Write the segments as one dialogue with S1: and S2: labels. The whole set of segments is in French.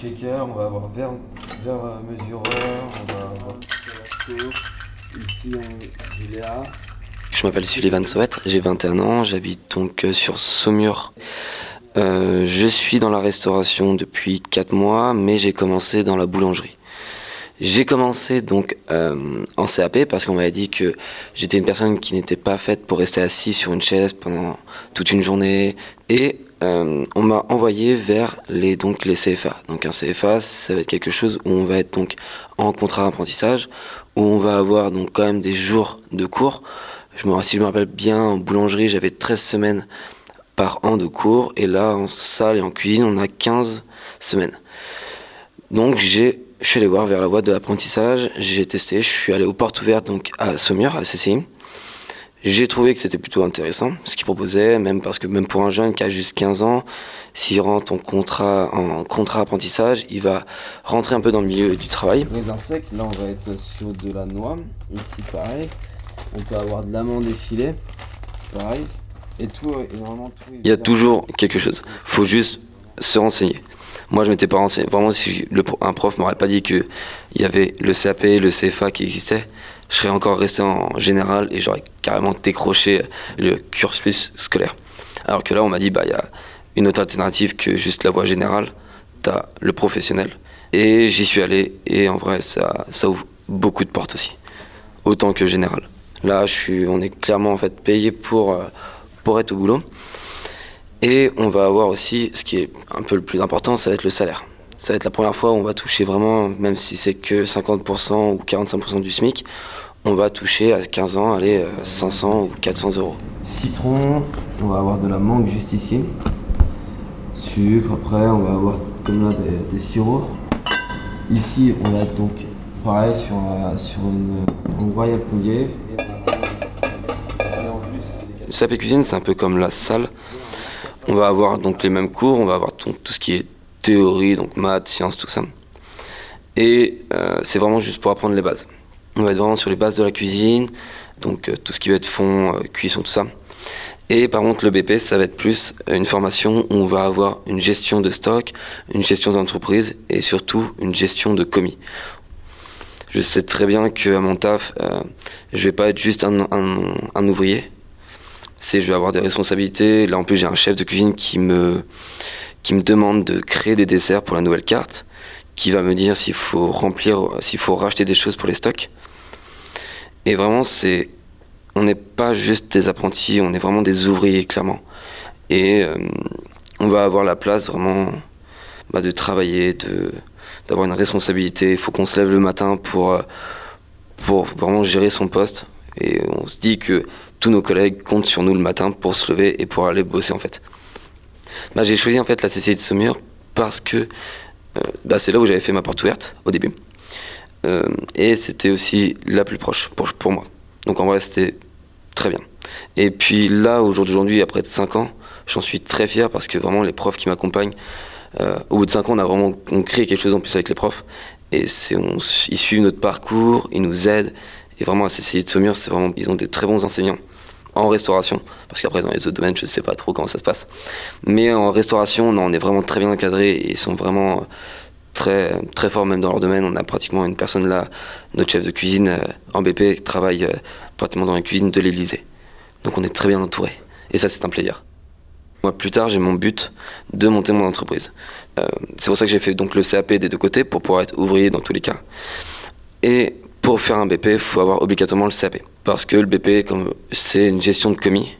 S1: shaker, on va avoir verre, verre euh, mesureur, on va avoir ici on Léa.
S2: Je m'appelle Sullivan Sowet, j'ai 21 ans, j'habite donc euh, sur Saumur. Euh, je suis dans la restauration depuis 4 mois, mais j'ai commencé dans la boulangerie. J'ai commencé donc euh, en CAP parce qu'on m'avait dit que j'étais une personne qui n'était pas faite pour rester assis sur une chaise pendant toute une journée et euh, on m'a envoyé vers les donc les CFA. Donc un CFA, ça va être quelque chose où on va être donc en contrat d'apprentissage, où on va avoir donc quand même des jours de cours. Je me, si je me rappelle bien, en boulangerie, j'avais 13 semaines par an de cours et là en salle et en cuisine, on a 15 semaines. Donc j'ai je suis allé voir vers la voie de l'apprentissage, j'ai testé, je suis allé aux portes ouvertes donc à Saumur, à CCI. J'ai trouvé que c'était plutôt intéressant ce qu'ils proposaient, même parce que même pour un jeune qui a juste 15 ans, s'il rentre en contrat, en contrat apprentissage, il va rentrer un peu dans le milieu du travail.
S1: Les insectes, là on va être sur de la noix, ici pareil. On peut avoir de l'amande effilée, pareil. Et tout, euh, énormément tout.
S2: Il y a toujours quelque chose. faut juste se renseigner. Moi, je m'étais pas renseigné. Vraiment, si un prof m'aurait pas dit qu'il y avait le CAP, le CFA qui existait, je serais encore resté en général et j'aurais carrément décroché le cursus scolaire. Alors que là, on m'a dit, bah, y a une autre alternative que juste la voie générale. Tu as le professionnel. Et j'y suis allé et en vrai, ça, ouvre beaucoup de portes aussi. Autant que général. Là, on est clairement payé euh, pour être au boulot. Et on va avoir aussi, ce qui est un peu le plus important, ça va être le salaire. Ça va être la première fois où on va toucher vraiment, même si c'est que 50% ou 45% du SMIC, on va toucher à 15 ans, allez, 500 ou 400 euros.
S1: Citron, on va avoir de la mangue juste ici. Sucre, après on va avoir comme là des, des sirops. Ici on va être donc pareil sur, euh, sur une, une Royal Poulier.
S2: Le SAP cuisine, c'est un peu comme la salle. On va avoir donc les mêmes cours, on va avoir tout, tout ce qui est théorie, donc maths, sciences, tout ça. Et euh, c'est vraiment juste pour apprendre les bases. On va être vraiment sur les bases de la cuisine, donc euh, tout ce qui va être fond, euh, cuisson, tout ça. Et par contre, le BP, ça va être plus une formation où on va avoir une gestion de stock, une gestion d'entreprise et surtout une gestion de commis. Je sais très bien qu'à mon taf, je vais pas être juste un ouvrier. C'est, je vais avoir des responsabilités. Là, en plus, j'ai un chef de cuisine qui me, qui me demande de créer des desserts pour la nouvelle carte, qui va me dire s'il faut remplir, s'il faut racheter des choses pour les stocks. Et vraiment, c'est, on n'est pas juste des apprentis, on est vraiment des ouvriers, clairement. Et euh, on va avoir la place vraiment bah, de travailler, de, d'avoir une responsabilité. Il faut qu'on se lève le matin pour, euh, pour vraiment gérer son poste. Et on se dit que tous nos collègues comptent sur nous le matin pour se lever et pour aller bosser en fait. Bah, j'ai choisi en fait la CCI de Saumur parce que euh, bah, c'est là où j'avais fait ma porte ouverte au début. Euh, et c'était aussi la plus proche pour, moi. Donc en vrai c'était très bien. Et puis là, au jour d'aujourd'hui, après 5 ans, j'en suis très fier parce que vraiment les profs qui m'accompagnent, euh, au bout de 5 ans, on a vraiment on crée quelque chose en plus avec les profs. Et ils suivent notre parcours, ils nous aident. Et vraiment, à CCI de Saumur, c'est vraiment, ils ont des très bons enseignants en restauration, parce qu'après dans les autres domaines, je ne sais pas trop comment ça se passe. Mais en restauration, on est vraiment très bien encadrés et ils sont vraiment très, très forts même dans leur domaine. On a pratiquement une personne là, notre chef de cuisine euh, en BP, qui travaille euh, pratiquement dans la cuisine de l'Elysée. Donc on est très bien entouré. Et ça, c'est un plaisir. Moi, plus tard, j'ai mon but de monter mon entreprise. Euh, c'est pour ça que j'ai fait donc le CAP des deux côtés pour pouvoir être ouvrier dans tous les cas. Et pour faire un BP, il faut avoir obligatoirement le CAP. Parce que le BP, c'est une gestion de commis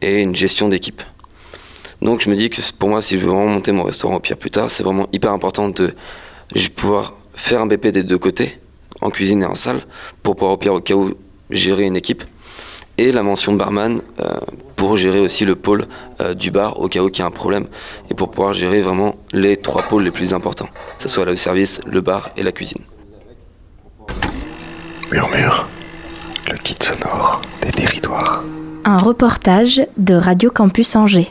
S2: et une gestion d'équipe. Donc je me dis que pour moi, si je veux vraiment monter mon restaurant au pire plus tard, c'est vraiment hyper important de pouvoir faire un BP des deux côtés, en cuisine et en salle, pour pouvoir au pire au cas où gérer une équipe. Et la mention barman euh, pour gérer aussi le pôle euh, du bar au cas où il y a un problème et pour pouvoir gérer vraiment les trois pôles les plus importants, que ce soit le service, le bar et la cuisine.
S3: Murmure, le kit sonore des territoires.
S4: Un reportage de Radio Campus Angers.